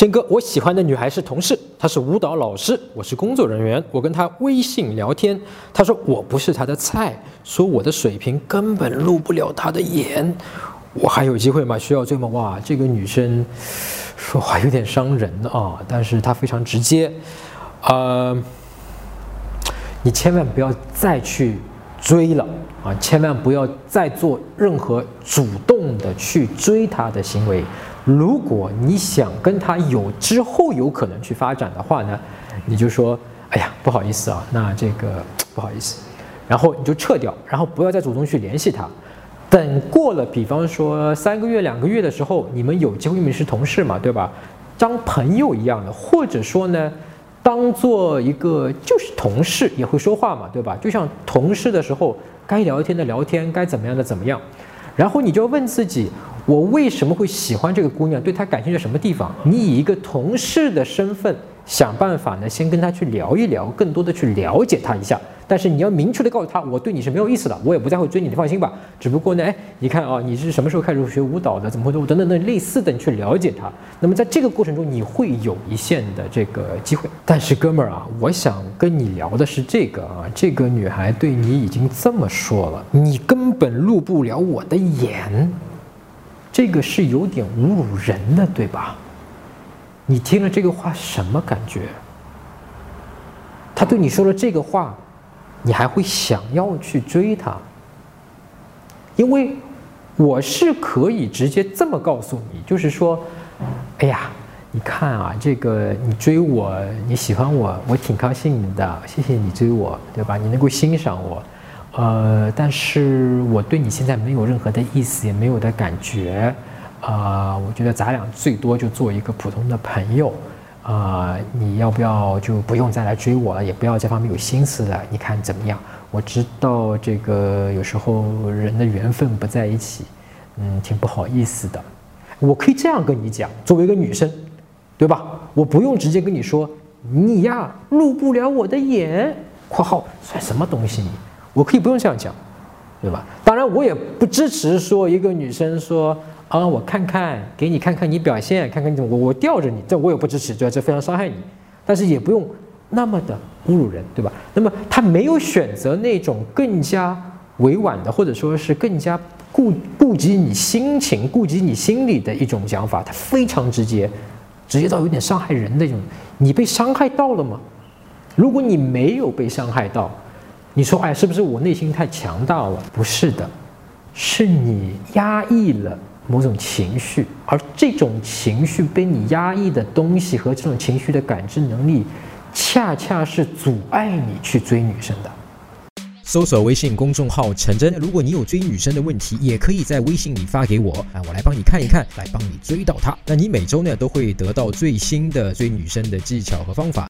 真哥，我喜欢的女孩是同事，她是舞蹈老师，我是工作人员。我跟她微信聊天，她说我不是她的菜，说我的水平根本入不了她的眼。我还有机会吗？需要追吗？哇，这个女生说话有点伤人啊，但是她非常直接。呃，你千万不要再去追了啊！千万不要再做任何主动的去追她的行为。如果你想跟他有之后有可能去发展的话呢，你就说，哎呀，不好意思啊，那这个 不好意思，然后你就撤掉，然后不要再主动去联系他。等过了，比方说三个月、两个月的时候，你们有机会，你们是同事嘛，对吧？当朋友一样的，或者说呢，当做一个就是同事也会说话嘛，对吧？就像同事的时候，该聊天的聊天，该怎么样的怎么样。然后你就问自己。我为什么会喜欢这个姑娘？对她感兴趣什么地方？你以一个同事的身份想办法呢，先跟她去聊一聊，更多的去了解她一下。但是你要明确的告诉她，我对你是没有意思的，我也不再会追你，你放心吧。只不过呢，哎，你看啊，你是什么时候开始学舞蹈的？怎么会等等等类似的，你去了解她。那么在这个过程中，你会有一线的这个机会。但是哥们儿啊，我想跟你聊的是这个啊，这个女孩对你已经这么说了，你根本入不了我的眼。这个是有点侮辱人的，对吧？你听了这个话什么感觉？他对你说了这个话，你还会想要去追他？因为我是可以直接这么告诉你，就是说，哎呀，你看啊，这个你追我，你喜欢我，我挺高兴的，谢谢你追我，对吧？你能够欣赏我。呃，但是我对你现在没有任何的意思，也没有的感觉，啊，我觉得咱俩最多就做一个普通的朋友，啊，你要不要就不用再来追我了，也不要这方面有心思了，你看怎么样？我知道这个有时候人的缘分不在一起，嗯，挺不好意思的。我可以这样跟你讲，作为一个女生，对吧？我不用直接跟你说，你呀入不了我的眼。（括号算什么东西你？）我可以不用这样讲，对吧？当然，我也不支持说一个女生说啊，我看看，给你看看你表现，看看你怎么，我我吊着你，这我也不支持，对吧？这非常伤害你。但是也不用那么的侮辱人，对吧？那么他没有选择那种更加委婉的，或者说是更加顾顾及你心情、顾及你心理的一种讲法，他非常直接，直接到有点伤害人的一种。你被伤害到了吗？如果你没有被伤害到。你说，哎，是不是我内心太强大了？不是的，是你压抑了某种情绪，而这种情绪被你压抑的东西和这种情绪的感知能力，恰恰是阻碍你去追女生的。搜索微信公众号“陈真”，如果你有追女生的问题，也可以在微信里发给我，啊，我来帮你看一看，来帮你追到她。那你每周呢都会得到最新的追女生的技巧和方法。